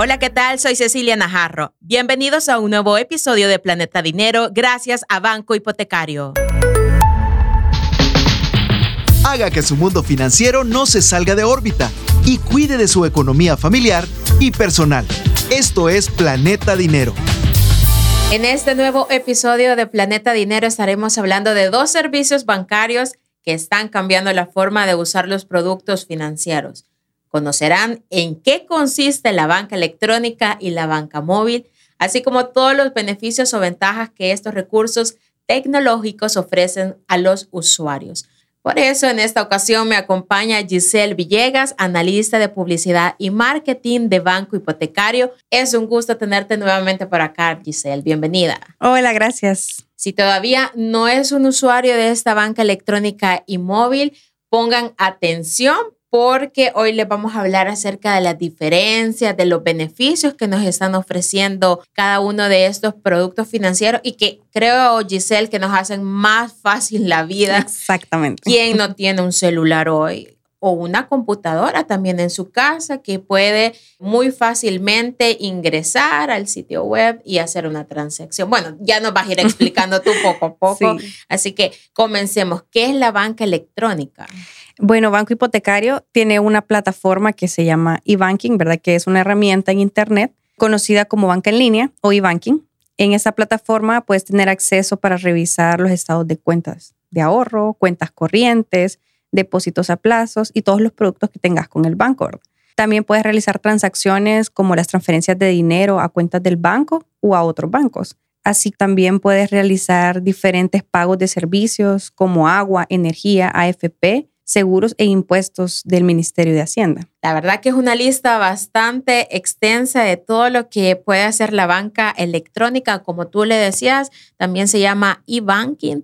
Hola, ¿qué tal? Soy Cecilia Najarro. Bienvenidos a un nuevo episodio de Planeta Dinero gracias a Banco Hipotecario. Haga que su mundo financiero no se salga de órbita y cuide de su economía familiar y personal. Esto es Planeta Dinero. En este nuevo episodio de Planeta Dinero estaremos hablando de dos servicios bancarios que están cambiando la forma de usar los productos financieros. Conocerán en qué consiste la banca electrónica y la banca móvil, así como todos los beneficios o ventajas que estos recursos tecnológicos ofrecen a los usuarios. Por eso en esta ocasión me acompaña Giselle Villegas, analista de publicidad y marketing de Banco Hipotecario. Es un gusto tenerte nuevamente por acá, Giselle. Bienvenida. Hola, gracias. Si todavía no es un usuario de esta banca electrónica y móvil, pongan atención porque hoy les vamos a hablar acerca de las diferencias, de los beneficios que nos están ofreciendo cada uno de estos productos financieros y que creo, Giselle, que nos hacen más fácil la vida. Exactamente. ¿Quién no tiene un celular hoy? O una computadora también en su casa que puede muy fácilmente ingresar al sitio web y hacer una transacción. Bueno, ya nos vas a ir explicando tú poco a poco. Así que comencemos. ¿Qué es la banca electrónica? Bueno, Banco Hipotecario tiene una plataforma que se llama eBanking, ¿verdad? Que es una herramienta en Internet conocida como banca en línea o eBanking. En esa plataforma puedes tener acceso para revisar los estados de cuentas de ahorro, cuentas corrientes, depósitos a plazos y todos los productos que tengas con el banco. También puedes realizar transacciones como las transferencias de dinero a cuentas del banco o a otros bancos. Así también puedes realizar diferentes pagos de servicios como agua, energía, AFP, seguros e impuestos del Ministerio de Hacienda. La verdad que es una lista bastante extensa de todo lo que puede hacer la banca electrónica. Como tú le decías, también se llama e-banking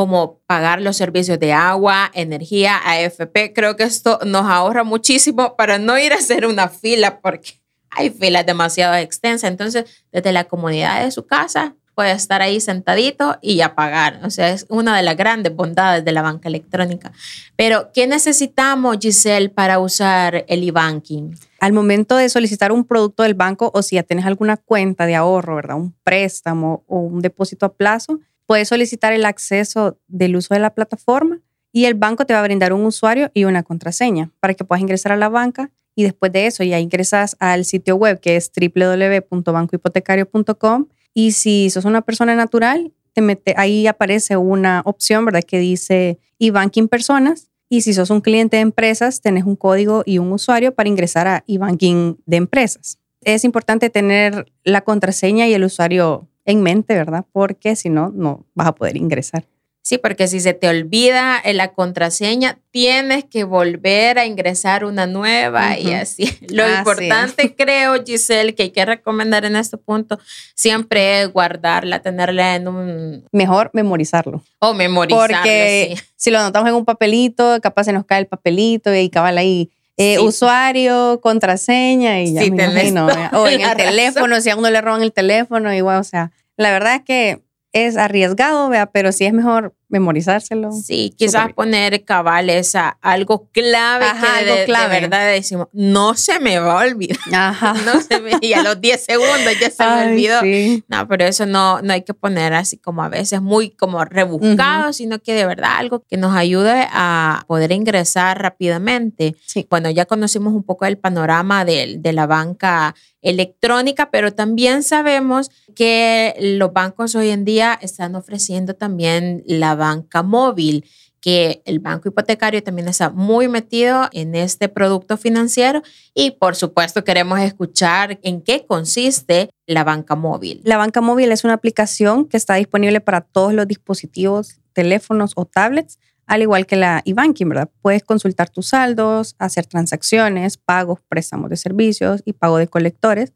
como pagar los servicios de agua, energía, AFP. Creo que esto nos ahorra muchísimo para no ir a hacer una fila porque hay filas demasiado extensas. Entonces, desde la comunidad de su casa puede estar ahí sentadito y ya pagar. O sea, es una de las grandes bondades de la banca electrónica. Pero, ¿qué necesitamos, Giselle, para usar el e-banking? Al momento de solicitar un producto del banco o si ya tienes alguna cuenta de ahorro, ¿verdad? Un préstamo o un depósito a plazo, puedes solicitar el acceso del uso de la plataforma y el banco te va a brindar un usuario y una contraseña para que puedas ingresar a la banca y después de eso ya ingresas al sitio web que es www.bancohipotecario.com y si sos una persona natural, te mete, ahí aparece una opción, ¿verdad? Que dice e-banking personas y si sos un cliente de empresas, tenés un código y un usuario para ingresar a e-banking de empresas. Es importante tener la contraseña y el usuario en mente, ¿verdad? Porque si no, no vas a poder ingresar. Sí, porque si se te olvida la contraseña, tienes que volver a ingresar una nueva y así. Lo importante, creo, Giselle, que hay que recomendar en este punto, siempre es guardarla, tenerla en un... Mejor memorizarlo. O memorizarlo, Porque si lo anotamos en un papelito, capaz se nos cae el papelito y cabal ahí eh, usuario, contraseña y ya me imagino. O en el teléfono, si a uno le roban el teléfono, igual, o sea, la verdad es que es arriesgado, vea, pero sí es mejor memorizárselo. Sí, quizás poner cabales a algo clave que de, clave. verdad decimos, no se me va a olvidar. Ajá. No se me, y a los 10 segundos ya se me olvidó. No, pero eso no, no hay que poner así como a veces muy como rebuscado, sino que de verdad algo que nos ayude a poder ingresar rápidamente. Sí. Bueno, ya conocimos un poco el panorama de, de la banca electrónica, pero también sabemos que los bancos hoy en día están ofreciendo también la banca móvil que el banco hipotecario también está muy metido en este producto financiero y por supuesto queremos escuchar en qué consiste la banca móvil. La banca móvil es una aplicación que está disponible para todos los dispositivos, teléfonos o tablets, al igual que la e-banking, ¿verdad? Puedes consultar tus saldos, hacer transacciones, pagos, préstamos de servicios y pago de colectores.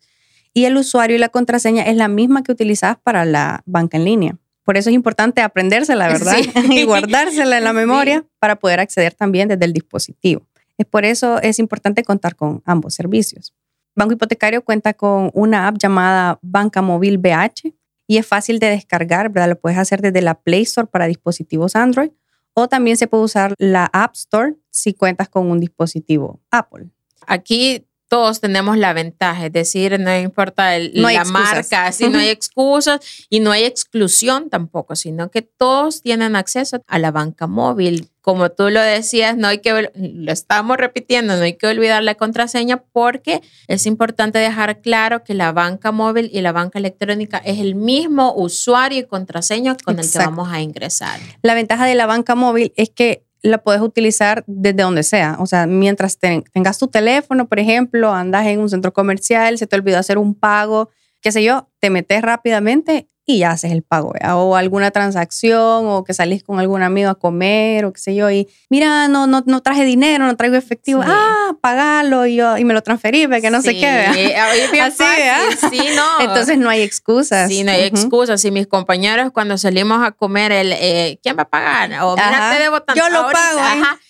Y el usuario y la contraseña es la misma que utilizas para la banca en línea. Por eso es importante aprendérsela, ¿verdad? y guardársela en la memoria para poder acceder también desde el dispositivo. Es por eso es importante contar con ambos servicios. Banco Hipotecario cuenta con una app llamada Banca Móvil BH y es fácil de descargar, ¿verdad? Lo puedes hacer desde la Play Store para dispositivos Android o también se puede usar la App Store si cuentas con un dispositivo Apple. Aquí todos tenemos la ventaja, es decir, no importa la marca, si no hay excusas y no hay exclusión tampoco, sino que todos tienen acceso a la banca móvil. Como tú lo decías, no hay que, lo estamos repitiendo, no hay que olvidar la contraseña porque es importante dejar claro que la banca móvil y la banca electrónica es el mismo usuario y contraseña con el que vamos a ingresar. La ventaja de la banca móvil es que la puedes utilizar desde donde sea. O sea, mientras tengas tu teléfono, por ejemplo, andas en un centro comercial, se te olvidó hacer un pago, qué sé yo, te metes rápidamente y ya haces el pago, o alguna transacción, o que salís con algún amigo a comer, o qué sé yo, y mira, no, no, no traje dinero, no traigo efectivo, ah, pagalo, y, yo, y me lo transferí, que no se quede. Así, Sí, no. Entonces no hay excusas. Sí, no hay excusas. Y mis compañeros, cuando salimos a comer, el, eh, ¿quién va a pagar? O mira, te debo tanto. Yo lo pago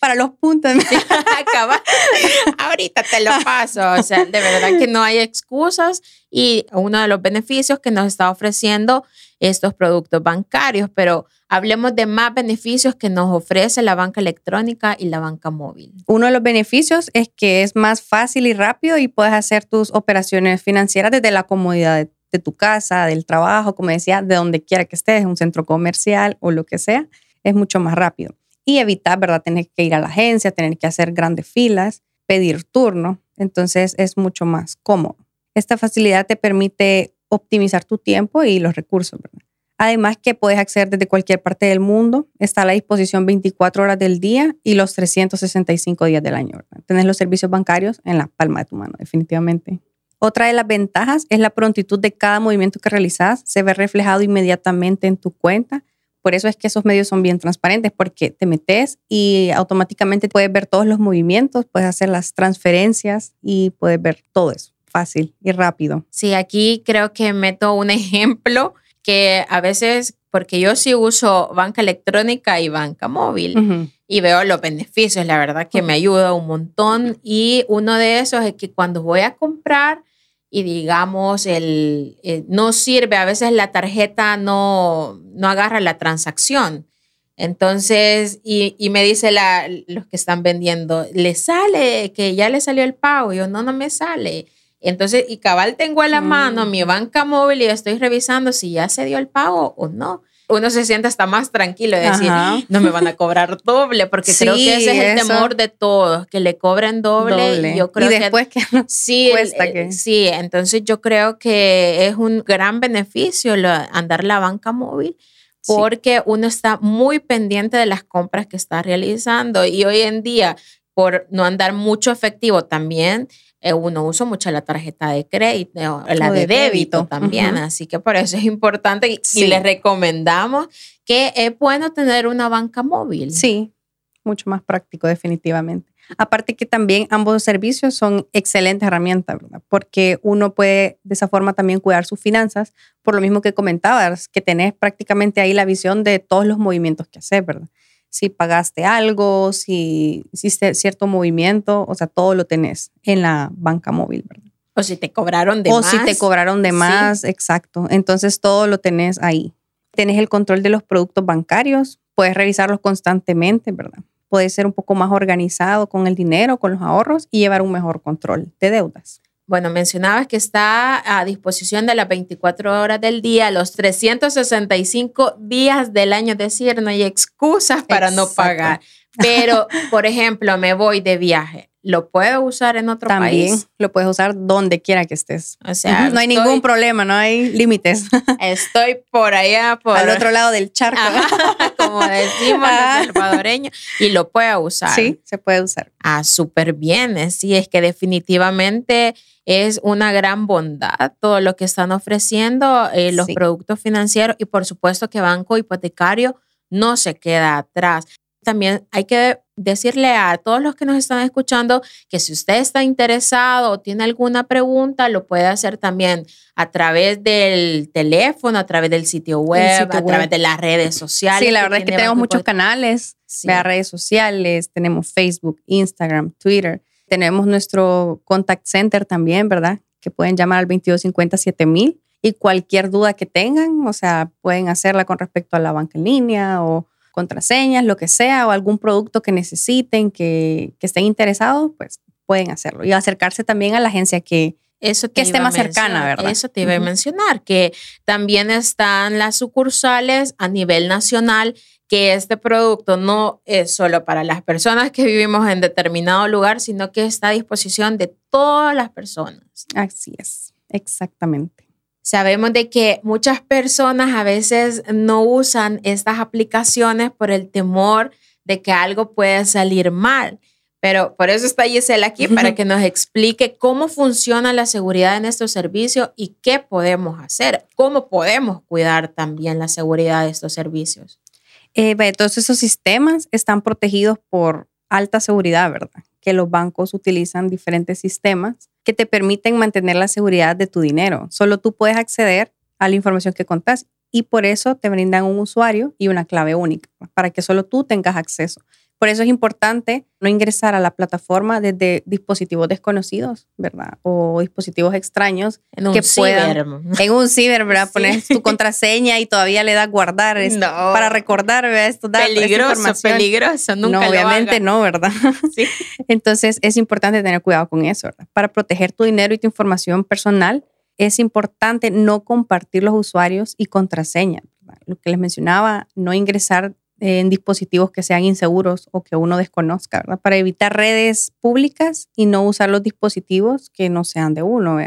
para los puntos. ahorita te lo paso. O sea, de verdad que no hay excusas y uno de los beneficios que nos está ofreciendo estos productos bancarios, pero hablemos de más beneficios que nos ofrece la banca electrónica y la banca móvil. Uno de los beneficios es que es más fácil y rápido y puedes hacer tus operaciones financieras desde la comodidad de, tu casa, del trabajo, como decía, de donde quiera que estés, un centro comercial o lo que sea, es mucho más rápido. Y evitar, ¿verdad?, tener que ir a la agencia, tener que hacer grandes filas, pedir turno. Entonces es mucho más cómodo. Esta facilidad te permite optimizar tu tiempo y los recursos. Además que puedes acceder desde cualquier parte del mundo, está a la disposición 24 horas del día y los 365 días del año. ¿verdad? Tienes los servicios bancarios en la palma de tu mano, definitivamente. Otra de las ventajas es la prontitud de cada movimiento que realizas, se ve reflejado inmediatamente en tu cuenta. Por eso es que esos medios son bien transparentes, porque te metes y automáticamente puedes ver todos los movimientos, puedes hacer las transferencias y puedes ver todo eso fácil y rápido. Sí, aquí creo que meto un ejemplo que a veces, porque yo sí uso banca electrónica y banca móvil y veo los beneficios, la verdad que me ayuda un montón y uno de esos es que cuando voy a comprar y digamos, el, eh, no sirve, a veces la tarjeta no, no agarra la transacción. Entonces, y, y, me dice la, los que están vendiendo, le sale que ya le salió el pago. Y yo, no, no me sale. Entonces, y cabal tengo a la mano mi mm. banca móvil y estoy revisando si ya se dio el pago o no. Uno se siente hasta más tranquilo de decir, no me van a cobrar doble, porque creo que ese es el temor de todos, que le cobren doble. Yo creo y después que, sí, cuesta que... Sí, entonces yo creo que es un gran beneficio andar la banca móvil porque uno está muy pendiente de las compras que está realizando y hoy en día por no andar mucho efectivo también eh, uno usa mucho la tarjeta de crédito, la de, débito, también, así que por eso es importante y, les recomendamos que es bueno tener una banca móvil. Sí, mucho más práctico definitivamente. Aparte que también ambos servicios son excelentes herramientas, ¿verdad? Porque uno puede de esa forma también cuidar sus finanzas, por lo mismo que comentabas, que tenés prácticamente ahí la visión de todos los movimientos que haces, ¿verdad? Si pagaste algo, si hiciste cierto movimiento, o sea, todo lo tenés en la banca móvil, ¿verdad? O si te cobraron de más. O si te cobraron de más, exacto. Entonces todo lo tenés ahí. Tenés el control de los productos bancarios, puedes revisarlos constantemente, ¿verdad? Puedes ser un poco más organizado con el dinero, con los ahorros y llevar un mejor control de deudas. Bueno, mencionabas que está a disposición de las 24 horas del día, los 365 días del año, es decir, no hay excusas para no pagar. Pero, por ejemplo, me voy de viaje. ¿Lo puedo usar en otro También país? lo puedes usar donde quiera que estés. O sea, no hay ningún problema, no hay límites. Estoy por allá, por... Al otro lado del charco. Como decimos los salvadoreños. Y lo puedo usar. Sí, se puede usar. Ah, súper bien. Sí, es que definitivamente es una gran bondad todo lo que están ofreciendo eh, los productos financieros y por supuesto que Banco Hipotecario no se queda atrás. También hay que decirle a todos los que nos están escuchando que si usted está interesado o tiene alguna pregunta, lo puede hacer también a través del teléfono, a través del sitio web, a través de las redes sociales. Sí, la verdad es que tenemos muchos canales, de redes sociales, tenemos Facebook, Instagram, Twitter. Tenemos nuestro contact center también, ¿verdad? Que pueden llamar al 2250 mil y cualquier duda que tengan, o sea, pueden hacerla con respecto a la banca en línea o contraseñas, lo que sea, o algún producto que necesiten, que, que estén interesados, pues pueden hacerlo. Y acercarse también a la agencia que, eso que esté más cercana, ¿verdad? Eso te iba a mencionar, que también están las sucursales a nivel nacional, que este producto no es solo para las personas que vivimos en determinado lugar, sino que está a disposición de todas las personas. Así es, exactamente. Sabemos de que muchas personas a veces no usan estas aplicaciones por el temor de que algo pueda salir mal. Pero por eso está Gisela aquí, para que nos explique cómo funciona la seguridad en estos servicios y qué podemos hacer, cómo podemos cuidar también la seguridad de estos servicios. Eh, todos esos sistemas están protegidos por alta seguridad, ¿verdad? Que los bancos utilizan diferentes sistemas que te permiten mantener la seguridad de tu dinero. Solo tú puedes acceder a la información que contás y por eso te brindan un usuario y una clave única para que solo tú tengas acceso. Por eso es importante no ingresar a la plataforma desde dispositivos desconocidos, ¿verdad? O dispositivos extraños en un que ciber. en un ciber, ¿verdad? Pones tu contraseña y todavía le das guardar para recordar ¿verdad? esto peligroso, peligroso, nunca no, obviamente no, ¿verdad? Sí. Entonces es importante tener cuidado con eso, ¿verdad? Para proteger tu dinero y tu información personal es importante no compartir los usuarios y contraseñas. Lo que les mencionaba, no ingresar en dispositivos que sean inseguros o que uno desconozca. Para evitar redes públicas y no usar los dispositivos que no sean de uno.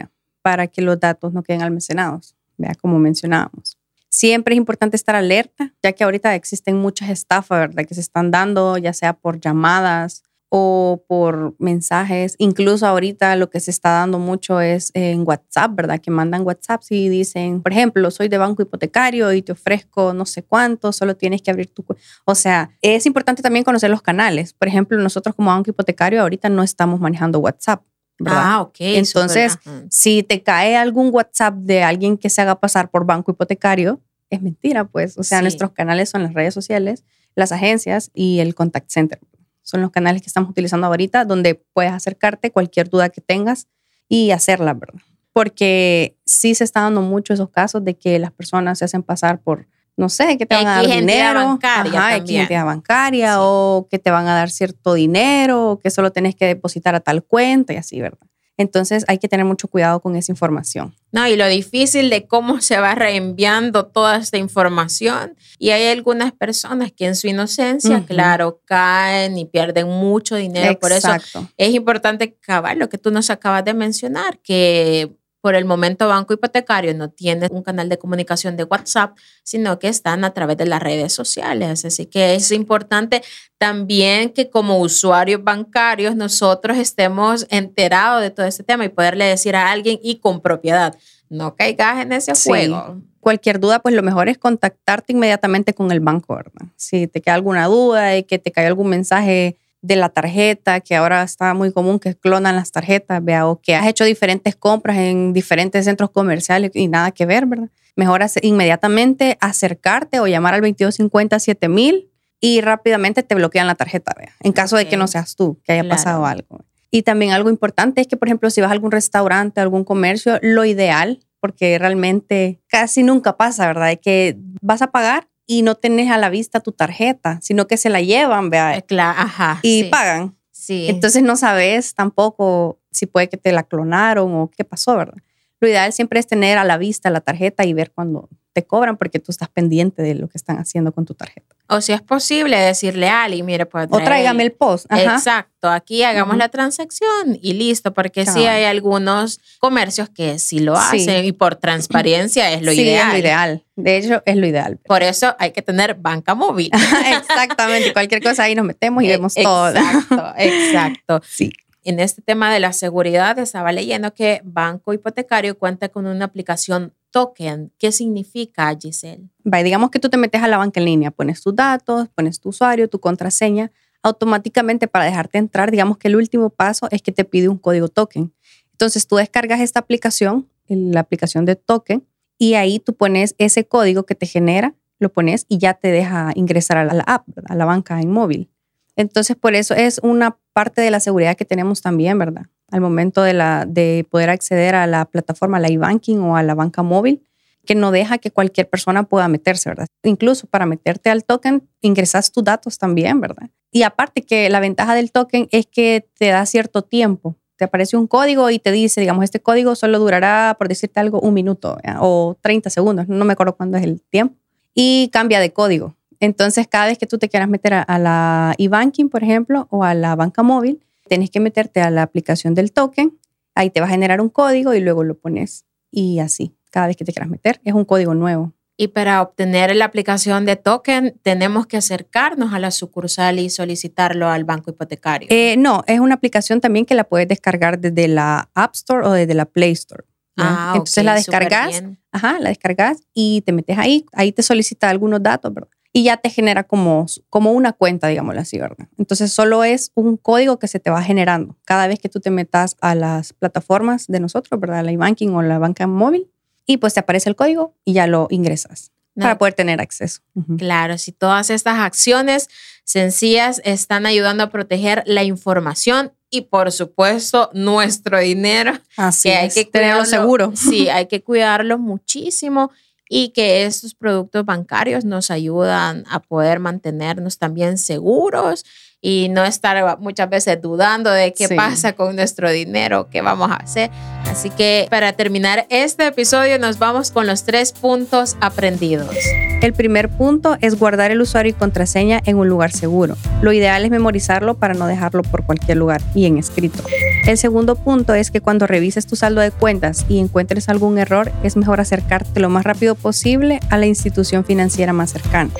Para que los datos no queden almacenados, ¿vea? Como mencionábamos. Siempre es importante estar alerta, ya que ahorita existen muchas estafas, ¿verdad? Que se están dando, ya sea por llamadas o por mensajes. Incluso ahorita lo que se está dando mucho es en WhatsApp, ¿verdad? Que mandan WhatsApp y dicen, por ejemplo, soy de banco hipotecario y te ofrezco no sé cuánto, solo tienes que abrir tu... O sea, es importante también conocer los canales. Por ejemplo, nosotros como banco hipotecario ahorita no estamos manejando WhatsApp. ¿verdad? Ah, ok. Entonces, si te cae algún WhatsApp de alguien que se haga pasar por banco hipotecario, es mentira, pues. O sea, nuestros canales son las redes sociales, las agencias y el contact center son los canales que estamos utilizando ahorita, donde puedes acercarte cualquier duda que tengas y hacerla, ¿verdad? Porque sí se está dando mucho esos casos de que las personas se hacen pasar por, no sé, que te van a dar dinero, bancaria, ajá, bancaria o que te van a dar cierto dinero o que solo tienes que depositar a tal cuenta y así, ¿verdad? Entonces hay que tener mucho cuidado con esa información. No, y lo difícil de cómo se va reenviando toda esta información. Y hay algunas personas que en su inocencia, claro, caen y pierden mucho dinero. Por eso es importante acabar lo que tú nos acabas de mencionar, que por el momento Banco Hipotecario no tiene un canal de comunicación de WhatsApp, sino que están a través de las redes sociales. Así que es importante también que como usuarios bancarios nosotros estemos enterados de todo este tema y poderle decir a alguien y con propiedad, no caigas en ese juego. Cualquier duda, pues lo mejor es contactarte inmediatamente con el banco, ¿verdad? Si te queda alguna duda y que te cae algún mensaje de la tarjeta, que ahora está muy común que clonan las tarjetas, vea, o que has hecho diferentes compras en diferentes centros comerciales y nada que ver, ¿verdad? Mejor inmediatamente acercarte o llamar al 2250 7000 y rápidamente te bloquean la tarjeta, vea, en caso de que no seas tú, que haya pasado algo. Y también algo importante es que, por ejemplo, si vas a algún restaurante, algún comercio, lo ideal, porque realmente casi nunca pasa, ¿verdad? Es que vas a pagar y no tenés a la vista tu tarjeta, sino que se la llevan, vea. Eh, ajá, y pagan. Sí. Entonces no sabes tampoco si puede que te la clonaron o qué pasó, ¿verdad? Lo ideal siempre es tener a la vista la tarjeta y ver cuando te cobran porque tú estás pendiente de lo que están haciendo con tu tarjeta. O si es posible decirle a Ali, mire, pues... O tráigame el post. Exacto, aquí hagamos la transacción y listo, porque sí hay algunos comercios que sí lo hacen y por transparencia es lo sí, ideal. es lo ideal. De hecho, es lo ideal. Por eso hay que tener banca móvil. Exactamente, cualquier cosa ahí nos metemos y vemos todo. Exacto, exacto. Sí en este tema de la seguridad estaba leyendo que Banco Hipotecario cuenta con una aplicación token. ¿Qué significa, Giselle? digamos que tú te metes a la banca en línea, pones tus datos, pones tu usuario, tu contraseña, automáticamente para dejarte entrar, digamos que el último paso es que te pide un código token. Entonces tú descargas esta aplicación, la aplicación de token, y ahí tú pones ese código que te genera, lo pones y ya te deja ingresar a la app, a la banca en móvil. Entonces, por eso es una parte de la seguridad que tenemos también, ¿verdad? Al momento de, la, de poder acceder a la plataforma, a la e-banking o a la banca móvil, que no deja que cualquier persona pueda meterse, ¿verdad? Incluso para meterte al token, ingresas tus datos también, ¿verdad? Y aparte que la ventaja del token es que te da cierto tiempo. Te aparece un código y te dice, digamos, este código solo durará, por decirte algo, un minuto o 30 segundos, no me acuerdo cuándo es el tiempo. Y cambia de código. Entonces, cada vez que tú te quieras meter a, la e-banking, por ejemplo, o a la banca móvil, tienes que meterte a la aplicación del token. Ahí te va a generar un código y luego lo pones. Y así, cada vez que te quieras meter, es un código nuevo. Y para obtener la aplicación de token, tenemos que acercarnos a la sucursal y solicitarlo al banco hipotecario. Eh, no, es una aplicación también que la puedes descargar desde la App Store o desde la Play Store. Ah, Entonces la descargas, ajá, la descargas y te metes ahí. Ahí te solicita algunos datos, ¿verdad? Y ya te genera como, como una cuenta, digámoslo así, ¿verdad? Entonces solo es un código que se te va generando cada vez que tú te metas a las plataformas de nosotros, ¿verdad? La e-banking o la banca móvil y pues te aparece el código y ya lo ingresas para poder tener acceso. Claro, si todas estas acciones sencillas están ayudando a proteger la información y por supuesto nuestro dinero. Así que hay que tenerlo seguro. Sí, hay que cuidarlo muchísimo y que estos productos bancarios nos ayudan a poder mantenernos también seguros y no estar muchas veces dudando de qué pasa con nuestro dinero, qué vamos a hacer. Así que para terminar este episodio nos vamos con los tres puntos aprendidos. El primer punto es guardar el usuario y contraseña en un lugar seguro. Lo ideal es memorizarlo para no dejarlo por cualquier lugar y en escrito. El segundo punto es que cuando revises tu saldo de cuentas y encuentres algún error, es mejor acercarte lo más rápido posible a la institución financiera más cercana.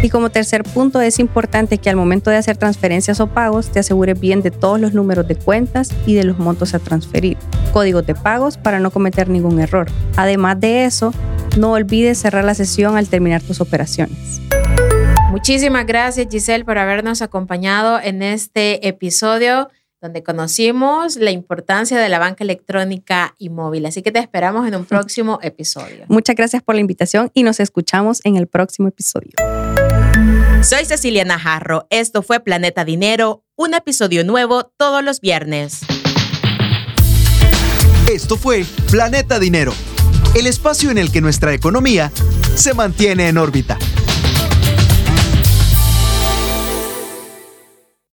Y como tercer punto, es importante que al momento de hacer transferencias o pagos te asegures bien de todos los números de cuentas y de los montos a transferir, códigos de pagos para no cometer ningún error. Además de eso, no olvides cerrar la sesión al terminar tus operaciones. Muchísimas gracias Giselle por habernos acompañado en este episodio donde conocimos la importancia de la banca electrónica y móvil. Así que te esperamos en un próximo episodio. Muchas gracias por la invitación y nos escuchamos en el próximo episodio. Soy Cecilia Najarro. Esto fue Planeta Dinero, un episodio nuevo todos los viernes. Esto fue Planeta Dinero, el espacio en el que nuestra economía se mantiene en órbita.